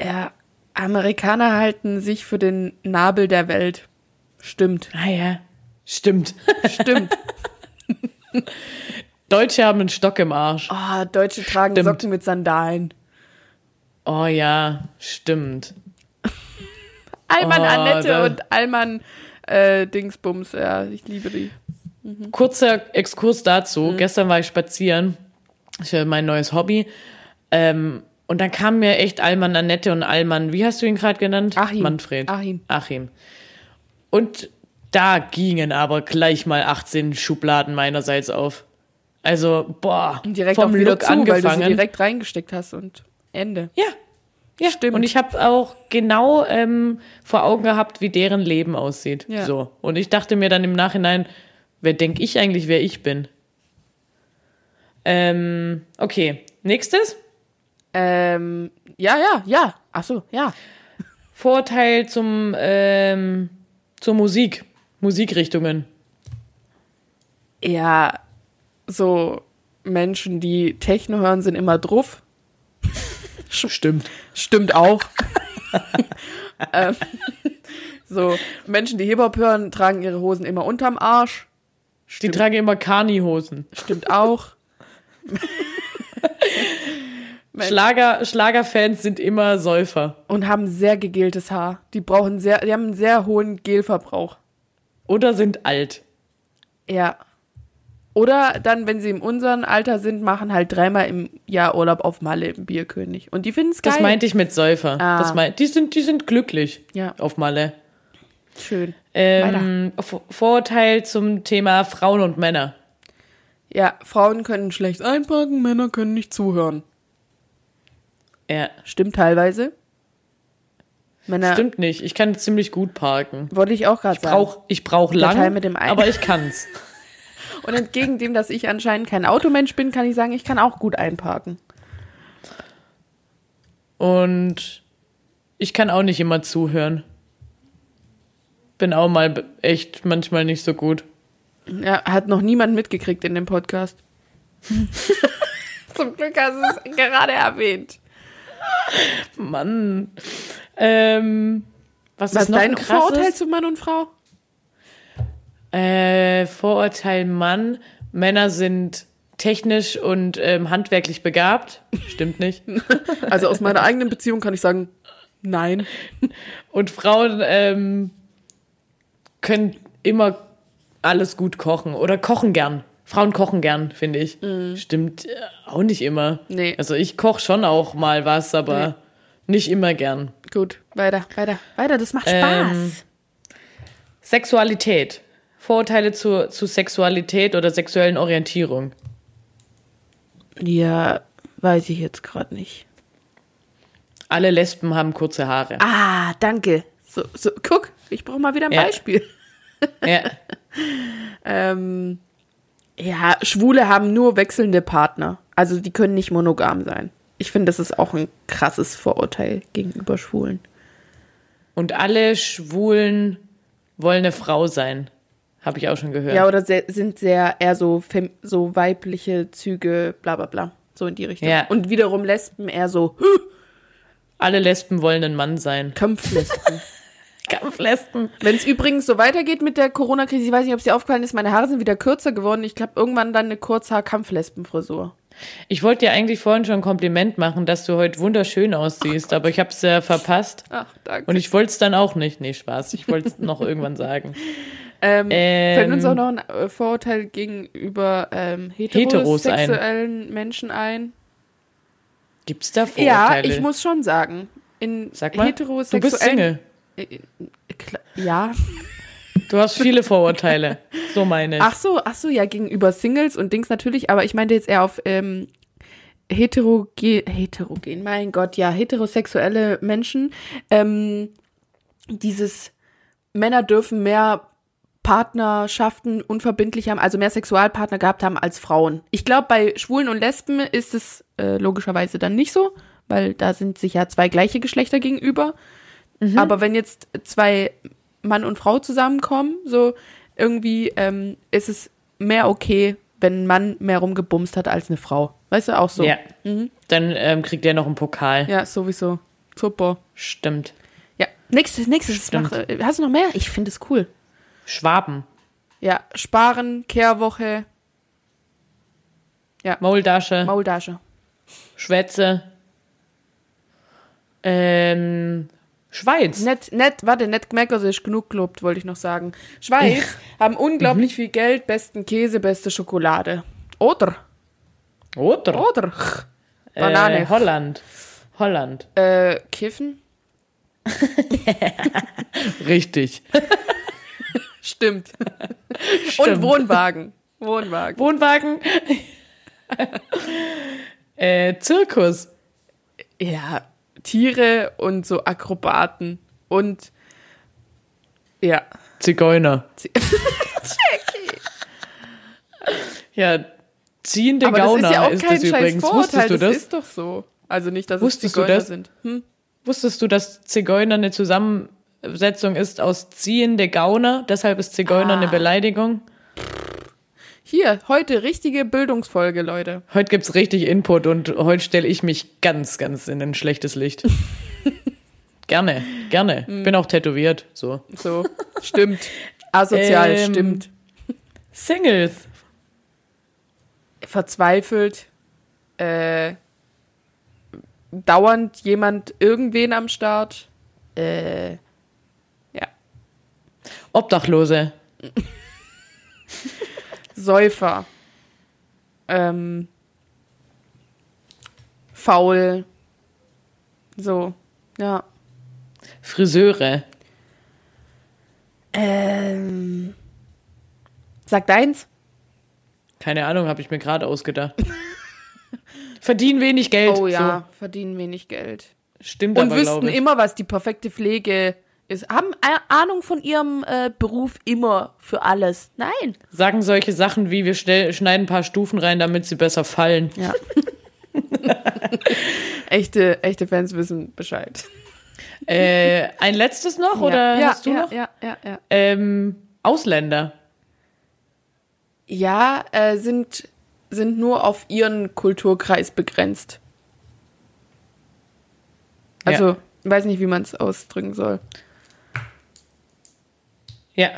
Ja, Amerikaner halten sich für den Nabel der Welt. Stimmt. Ah ja. Stimmt. Stimmt. Deutsche haben einen Stock im Arsch. Oh, Deutsche tragen Stimmt. Socken mit Sandalen. Oh ja, stimmt. Allmann Oh, Annette da- und Allmann äh, Dingsbums. Ja, ich liebe die. Kurzer Exkurs dazu. Gestern war ich spazieren. Ich habe mein neues Hobby. Ähm, und dann kam mir echt Alman Annette und Alman, wie hast du ihn gerade genannt? Achim. Manfred. Achim. Achim. Und da gingen aber gleich mal 18 Schubladen meinerseits auf. Also, boah, Direkt vom auch wieder Look zu, weil du angefangen. sie direkt reingesteckt hast und Ende. Ja. Ja, Stimmt. Und ich habe auch genau ähm, vor Augen gehabt, wie deren Leben aussieht. Ja. So. Und ich dachte mir dann im Nachhinein, wer denke ich eigentlich, wer ich bin? Ähm, okay. Nächstes. Ähm, ja, ja, ja. Ach so, ja. Vorteil zum, ähm, zur Musik. Musikrichtungen. Ja, so Menschen, die Techno hören, sind immer druff. Stimmt. Stimmt auch. ähm, so, Menschen, die Hip-Hop hören, tragen ihre Hosen immer unterm Arsch. Die tragen immer Kani-Hosen. Stimmt auch. Schlager, Schlagerfans sind immer Säufer. Und haben sehr gegeltes Haar. Die brauchen sehr, die haben einen sehr hohen Gelverbrauch. Oder sind alt. Ja. Oder dann, wenn sie in unserem Alter sind, machen halt dreimal im Jahr Urlaub auf Malle im Bierkönig. Und die finden es geil. Das meinte ich mit Säufer. Ah. Das mein, die, sind, die sind glücklich Ja. auf Malle. Schön. Ähm, Vor- Vorurteil zum Thema Frauen und Männer. Ja, Frauen können schlecht einparken, Männer können nicht zuhören. Ja, Stimmt teilweise. Männer, stimmt nicht. Ich kann ziemlich gut parken. wollte ich auch gerade sagen. brauch, ich brauch Der lang, mit dem aber ich kann's. Und entgegen dem, dass ich anscheinend kein Automensch bin, kann ich sagen, ich kann auch gut einparken. Und ich kann auch nicht immer zuhören. Bin auch mal echt manchmal nicht so gut. Ja, hat noch niemand mitgekriegt in dem Podcast. Zum Glück hast du es gerade erwähnt. Mann. Ähm, was, Was ist noch dein ein Vorurteil krasses? zu Mann und Frau? Äh, Vorurteil Mann. Männer sind technisch und ähm, handwerklich begabt. Stimmt nicht. Also aus meiner eigenen Beziehung kann ich sagen, nein. Und Frauen ähm, können immer alles gut kochen oder kochen gern. Frauen kochen gern, finde ich. Stimmt äh, auch nicht immer. Nee. Also ich koche schon auch mal was, aber nicht immer gern. Gut, weiter, weiter, weiter, das macht Spaß. Ähm, Sexualität. Vorurteile zu, zu Sexualität oder sexuellen Orientierung. ja, weiß ich jetzt gerade nicht. Alle Lesben haben kurze Haare. Ah, danke. So, so, guck, ich brauche mal wieder ein Ja. Beispiel. Ja. Ähm, ja, Schwule haben nur wechselnde Partner. Also die können nicht monogam sein. Ich finde, das ist auch ein krasses Vorurteil gegenüber Schwulen. Und alle Schwulen wollen eine Frau sein. Habe ich auch schon gehört. Ja, oder sehr, sind sehr eher so, fem, so weibliche Züge, bla bla bla. So in die Richtung. Ja. Und wiederum Lesben eher so Alle Lesben wollen ein Mann sein. Kampflesben. Kampflesben. Wenn es übrigens so weitergeht mit der Corona-Krise, ich weiß nicht, ob es dir aufgefallen ist, meine Haare sind wieder kürzer geworden. Ich glaube, irgendwann dann eine Kurzhaar-Kampflesben-Frisur. Ich wollte dir eigentlich vorhin schon ein Kompliment machen, dass du heute wunderschön aussiehst, aber ich habe es ja verpasst. Ach, danke. Und ich wollte es dann auch nicht. Nee, Spaß. Ich wollte es noch irgendwann sagen. Ähm, Ähm, fällt uns auch noch ein äh, Vorurteil gegenüber ähm, Heteros ein. heterosexuellen Menschen ein? Gibt's da Ja, Vorurteile? ich muss schon sagen. In Sag mal, du heterosexuellen. bist Single. Äh, klar, Ja. Du hast viele Vorurteile. So meine ich. Ach so, ach so, ja, gegenüber Singles und Dings natürlich, aber ich meinte jetzt eher auf ähm, heterogen, heterogen, mein Gott, ja, heterosexuelle Menschen. Ähm, dieses Männer dürfen mehr Partnerschaften unverbindlich haben, also mehr Sexualpartner gehabt haben als Frauen. Ich glaube, bei Schwulen und Lesben ist es äh, logischerweise dann nicht so, weil da sind sich ja zwei gleiche Geschlechter gegenüber. Aber wenn jetzt zwei Mann und Frau zusammenkommen, so irgendwie ähm, ist es mehr okay, wenn ein Mann mehr rumgebumst hat als eine Frau. Weißt du, auch so. Ja. Dann ähm, kriegt er noch einen Pokal. Ja, sowieso. Super. Stimmt. Ja, nächstes, nächstes. Stimmt. Mach, äh, hast du noch mehr? Ich finde es cool. Schwaben. Ja, sparen, Kehrwoche. Ja. Maultasche, Maultasche. Schwätze. Ähm, Schweiz. Nett, nett, warte, nett gemerkt, dass ich genug gelobt, wollte ich noch sagen. Schweiz haben unglaublich viel Geld, besten Käse, beste Schokolade. Oder, Oder? oder, Banane. Äh, Holland. Holland. äh, Kiffen? Richtig. Stimmt. Und. Wohnwagen. Wohnwagen. Wohnwagen. äh, Zirkus. Ja, Tiere und so Akrobaten und ja. Zigeuner. Jackie. Ja, ziehende Aber das Gauner ist ja auch ist kein das scheiß übrigens. Vorurteil, Wusstest du das das? ist doch so. Also nicht, dass Wusstest es du Zigeuner das? sind. Hm? Wusstest du, dass Zigeuner eine Zusammensetzung ist aus ziehende Gauner? Deshalb ist Zigeuner Ah. eine Beleidigung. Hier, heute richtige Bildungsfolge, Leute. Heute gibt's richtig Input und heute stelle ich mich ganz, ganz in ein schlechtes Licht. gerne, gerne. Hm. Bin auch tätowiert. So. So, stimmt. Asozial, Ähm, stimmt. Singles. Verzweifelt. Äh, dauernd jemand irgendwen am Start. Äh. Obdachlose. Säufer. Ähm, faul. So, ja. Friseure. Ähm, sag deins. Keine Ahnung, habe ich mir gerade ausgedacht. Verdienen wenig Geld. Oh ja, verdienen wenig Geld. So. Stimmt Und aber, wüssten immer, was die perfekte Pflege ist. Haben Ahnung von ihrem äh, Beruf immer für alles. Nein. Sagen solche Sachen wie, wir schnell, schneiden ein paar Stufen rein, damit sie besser fallen. Ja. echte, echte Fans wissen Bescheid. Äh, ein letztes noch oder ja, hast du ja, noch? Ja, ja, ja. Ähm, Ausländer. Ja, äh, sind, sind nur auf ihren Kulturkreis begrenzt. Also, weiß nicht, wie man es ausdrücken soll. Ja.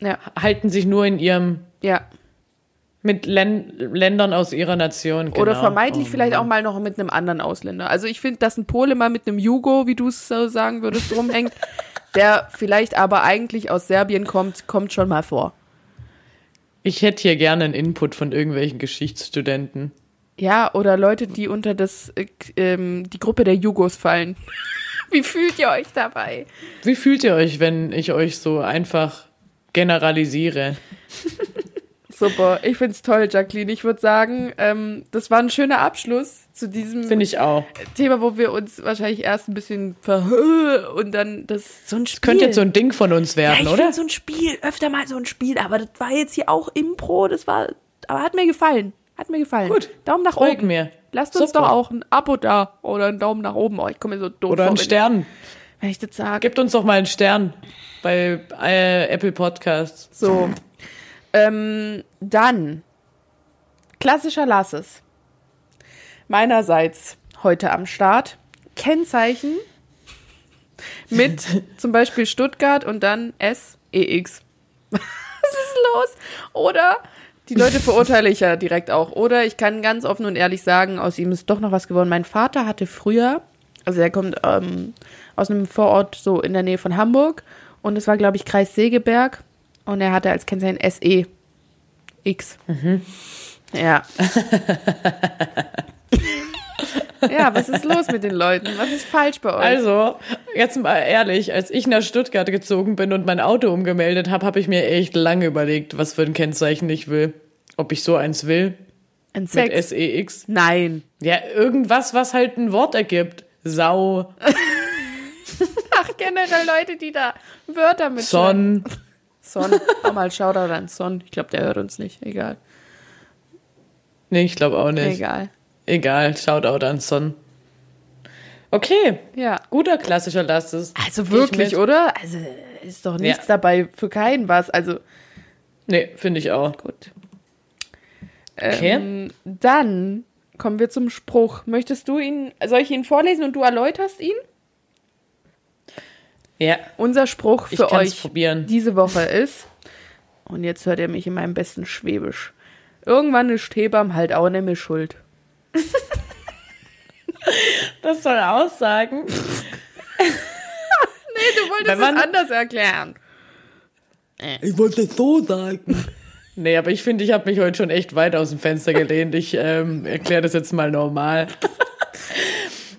Ja, Halten sich nur in ihrem, ja. mit Län Ländern aus ihrer Nation. Genau. Oder vermeintlich Oh, vielleicht auch mal noch mit einem anderen Ausländer. Also ich finde, dass ein Pole mal mit einem Jugo, wie du es so sagen würdest, rumhängt, der vielleicht aber eigentlich aus Serbien kommt, kommt schon mal vor. Ich hätte hier gerne einen Input von irgendwelchen Geschichtsstudenten. Ja, oder Leute, die unter das, äh, ähm, die Gruppe der Jugos fallen. Wie fühlt ihr euch dabei? Wie fühlt ihr euch, wenn ich euch so einfach generalisiere? Super, ich find's toll, Jacqueline. Ich würde sagen, ähm, das war ein schöner Abschluss zu diesem Finde ich auch. Thema, wo wir uns wahrscheinlich erst ein bisschen ver und dann das so ein Spiel. Könnte jetzt so ein Ding von uns ja, werden, ich oder? finde so ein Spiel, öfter mal so ein Spiel, aber das war jetzt hier auch Impro, das war, aber hat mir gefallen. Hat mir gefallen. Gut, Daumen nach Freut oben. mir. Lasst uns Super. doch auch ein Abo da oder einen Daumen nach oben. Oh, ich komme mir so doof Oder vor, einen wenn- Stern. Wenn ich das sage. Gebt uns doch mal einen Stern bei äh, Apple Podcasts. So. Ähm, dann. Klassischer Lasses. Meinerseits heute am Start. Kennzeichen mit zum Beispiel Stuttgart und dann SEX. Was ist los? Oder die Leute verurteile ich ja direkt auch. Oder ich kann ganz offen und ehrlich sagen, aus ihm ist doch noch was geworden. Mein Vater hatte früher, also er kommt ähm, aus einem Vorort so in der Nähe von Hamburg und es war, glaube ich, Kreis Segeberg und er hatte als Kennzeichen SE X. Ja. ja, was ist los mit den Leuten? Was ist falsch bei euch? Also, jetzt mal ehrlich, als ich nach Stuttgart gezogen bin und mein Auto umgemeldet habe, habe ich mir echt lange überlegt, was für ein Kennzeichen ich will. Ob ich so eins will. Ein Mit Sex? SEX. Nein. Ja, irgendwas, was halt ein Wort ergibt. Sau, Ach, generell Leute, die da Wörter mit Son. Son. Auch mal Shoutout an Son. Ich glaube, der hört uns nicht. Egal. Nee, ich glaube auch nicht. Egal. Egal, Shoutout an Son. Okay, Ja. guter klassischer Lasses. Also Geh wirklich, oder? Also ist doch nichts Ja. dabei für keinen was. Also Nee, finde ich auch. gut. Okay. Ähm, dann kommen wir zum Spruch. Möchtest du ihn, soll ich ihn vorlesen und du erläuterst ihn? Ja, Unser Spruch für euch probieren. diese Woche ist, und jetzt hört ihr mich in meinem besten Schwäbisch. Irgendwann ist Hebam halt auch mehr schuld. Das soll aussagen. Nee, du wolltest man- es anders erklären. Ich wollte es so sagen. Nee, aber ich finde, ich habe mich heute schon echt weit aus dem Fenster gelehnt. Ich ähm, erkläre das jetzt mal normal.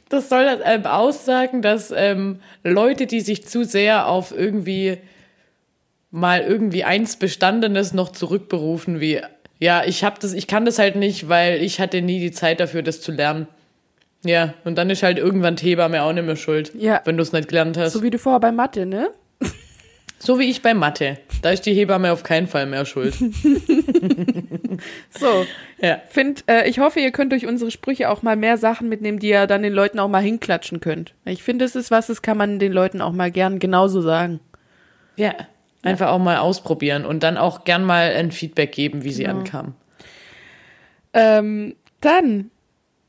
Das soll ähm, aussagen, dass ähm, Leute, die sich zu sehr auf irgendwie mal irgendwie eins Bestandenes noch zurückberufen, wie ja, ich habe das, ich kann das halt nicht, weil ich hatte nie die Zeit dafür, das zu lernen. Ja, und dann ist halt irgendwann Hebamme auch nicht mehr schuld, Ja. wenn du es nicht gelernt hast. So wie du vorher bei Mathe, ne? So wie ich bei Mathe. Da ist die Hebamme auf keinen Fall mehr schuld. So, Ja. find, äh, ich hoffe, ihr könnt durch unsere Sprüche auch mal mehr Sachen mitnehmen, die ihr dann den Leuten auch mal hinklatschen könnt. Ich finde, es ist was, das kann man den Leuten auch mal gern genauso sagen. Ja. Einfach auch mal ausprobieren und dann auch gern mal ein Feedback geben, wie sie Genau. ankam. Ähm, dann,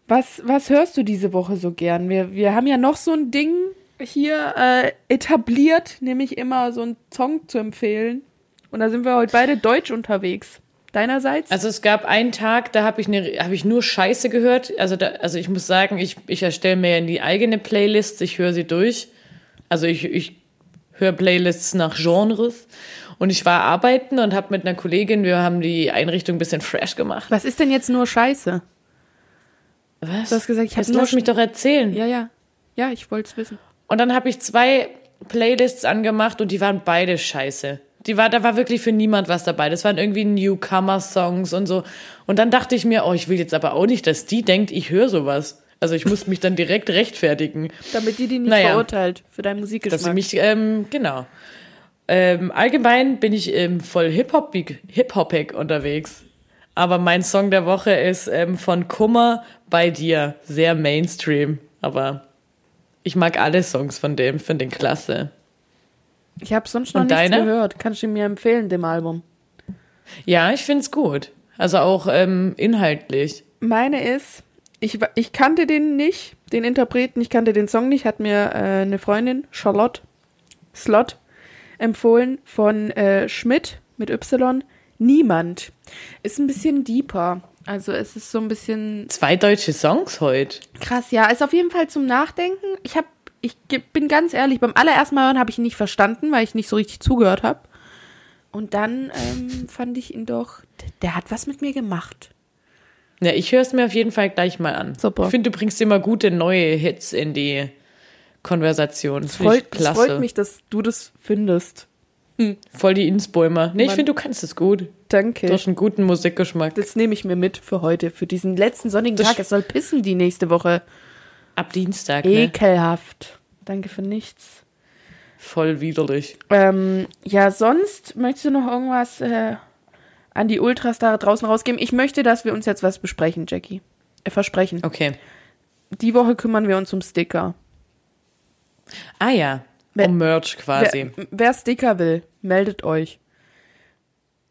was, was hörst du diese Woche so gern? Wir, wir haben ja noch so ein Ding hier äh, etabliert, nämlich immer so einen Song zu empfehlen. Und da sind wir heute beide deutsch unterwegs. Deinerseits? Also es gab einen Tag, da habe ich, ne, hab ich nur Scheiße gehört. Also, da, also ich muss sagen, ich, ich erstelle mir in die eigene Playlist, ich höre sie durch. Also ich, ich höre Playlists nach Genres. Und ich war arbeiten und habe mit einer Kollegin, wir haben die Einrichtung ein bisschen fresh gemacht. was ist denn jetzt nur Scheiße? Was? Du hast gesagt, ich hab Jetzt nur lass mich doch erzählen. Ja, ja. Ja, ich wollte es wissen. Und dann habe ich zwei Playlists angemacht und die waren beide scheiße. Die war, da war wirklich für niemand was dabei. Das waren irgendwie Newcomer-Songs und so. Und dann dachte ich mir, oh, ich will jetzt aber auch nicht, dass die denkt, ich höre sowas. Also ich muss mich dann direkt rechtfertigen, Damit die die nicht Naja. verurteilt für deinen dass Musikgeschmack. sie mich, ähm, genau. Ähm, allgemein bin ich ähm, voll hip-hopig Hip unterwegs. Aber mein Song der Woche ist ähm, von Kummer bei dir. Sehr Mainstream. Aber ich mag alle Songs von dem, finde den klasse. ich habe sonst noch Und nichts deine? gehört. Kannst du mir empfehlen, dem Album? Ja, ich find's gut. Also auch ähm, inhaltlich. Meine ist, ich, ich kannte den nicht, den Interpreten, ich kannte den Song nicht, hat mir äh, eine Freundin, Charlotte Slot, empfohlen von äh, Schmidt mit Y. Niemand. Ist ein bisschen deeper. Also es ist so ein bisschen Zwei deutsche Songs heute. krass. Ja, ist auf jeden Fall zum Nachdenken. Ich habe, ich bin ganz ehrlich, beim allerersten Mal hören habe ich ihn nicht verstanden, weil ich nicht so richtig zugehört habe. Und dann ähm, fand ich ihn doch, der hat was mit mir gemacht. Ja, ich höre es mir auf jeden Fall gleich mal an. Super. Ich finde, du bringst immer gute neue Hits in die Konversation. Ich freut, es freut mich, dass du das findest. Voll die Insbäumer. Nee, ich Mann. finde, du kannst es gut. Danke. Du hast einen guten Musikgeschmack. Das nehme ich mir mit für heute, für diesen letzten sonnigen Das- Tag. Es soll pissen die nächste Woche. Ab Dienstag, ne? Ekelhaft. Danke für nichts. Voll widerlich. Ähm, ja, sonst möchtest du noch irgendwas äh, an die Ultras da draußen rausgeben? Ich möchte, dass wir uns jetzt was besprechen, Jackie. Äh, versprechen. Okay. Die Woche kümmern wir uns um Sticker. Ah ja, Wer- um Merch quasi. Wer, wer Sticker will, meldet euch.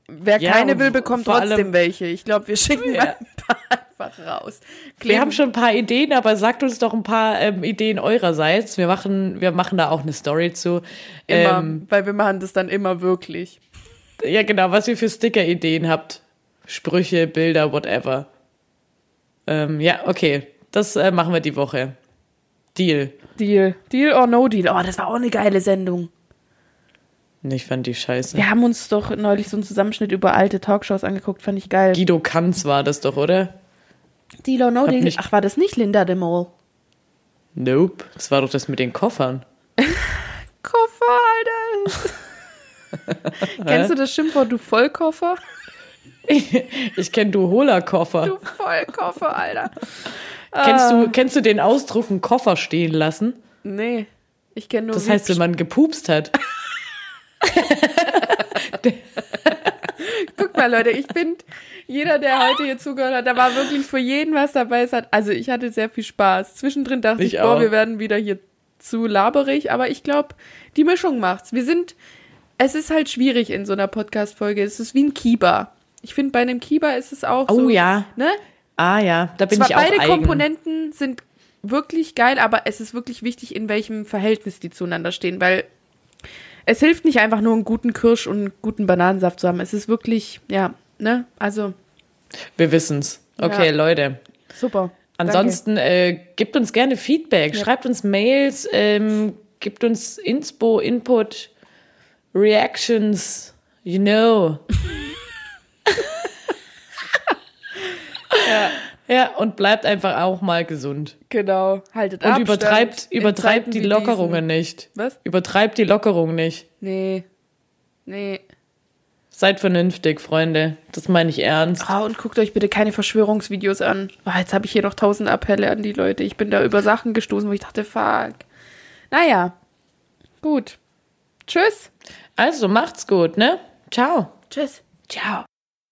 Wer Ja, keine will, bekommt trotzdem allem- welche. Ich glaube, wir schicken Ja. ein paar einfach raus. Wir haben schon ein paar Ideen, aber sagt uns doch ein paar ähm, Ideen eurerseits. Wir machen, wir machen da auch eine Story zu. immer, Ähm, weil wir machen das dann immer wirklich. Ja, genau, was ihr für Sticker-Ideen habt. Sprüche, Bilder, whatever. Ähm, ja, okay. Das äh, machen wir die Woche. Deal. Deal. Deal or no deal. Oh, das war auch eine geile Sendung. Nee, Ich fand die scheiße. Wir haben uns doch neulich so einen Zusammenschnitt über alte Talkshows angeguckt, fand ich geil. Guido Kanz war das doch, oder? Deal or no Hab deal. Ach, war das nicht Linda de Mol? Nope. Das war doch das mit den Koffern. Koffer, Alter. Kennst du das Schimpfwort, du Vollkoffer? Ich kenn du Hola-Koffer. Du Vollkoffer, Alter. Kennst du, kennst du den Ausdruck einen Koffer stehen lassen? Nee, ich kenne nur Das heißt, wenn man gepupst hat. Guck mal, Leute, ich finde, jeder, der heute hier zugehört hat, da war wirklich für jeden was dabei. Es hat, also ich hatte sehr viel Spaß. Zwischendrin dachte ich, Ich boah, wir werden wieder hier zu laberig, aber ich glaube, die Mischung macht's. Wir sind, es ist halt schwierig in so einer Podcast-Folge. Es ist wie ein Kieber. Ich finde, bei einem Kieber ist es auch so. Oh ja. Ne? Ah ja, da bin Zwar ich auch beide eigen. Komponenten sind wirklich geil, aber es ist wirklich wichtig, in welchem Verhältnis die zueinander stehen, weil es hilft nicht einfach nur einen guten Kirsch und einen guten Bananensaft zu haben. Es ist wirklich, ja, ne, also Wir wissen's. Okay, Ja. Leute. Super. Ansonsten äh, gebt uns gerne Feedback, schreibt uns Mails, ähm, gibt uns Inspo, Input, Reactions, you know. ja. ja, und bleibt einfach auch mal gesund. Genau. Haltet Und Abstand übertreibt, in übertreibt Zeiten die Lockerungen nicht. diesen. Was? Übertreibt die Lockerung nicht. Nee. Nee. Seid vernünftig, Freunde. Das meine ich ernst. Ah, und guckt euch bitte keine Verschwörungsvideos an. Ah, jetzt habe ich hier noch tausend Appelle an die Leute. Ich bin da über Sachen gestoßen, wo ich dachte, fuck. Naja. Gut. Tschüss. Also macht's gut, ne? Ciao. Tschüss. Ciao.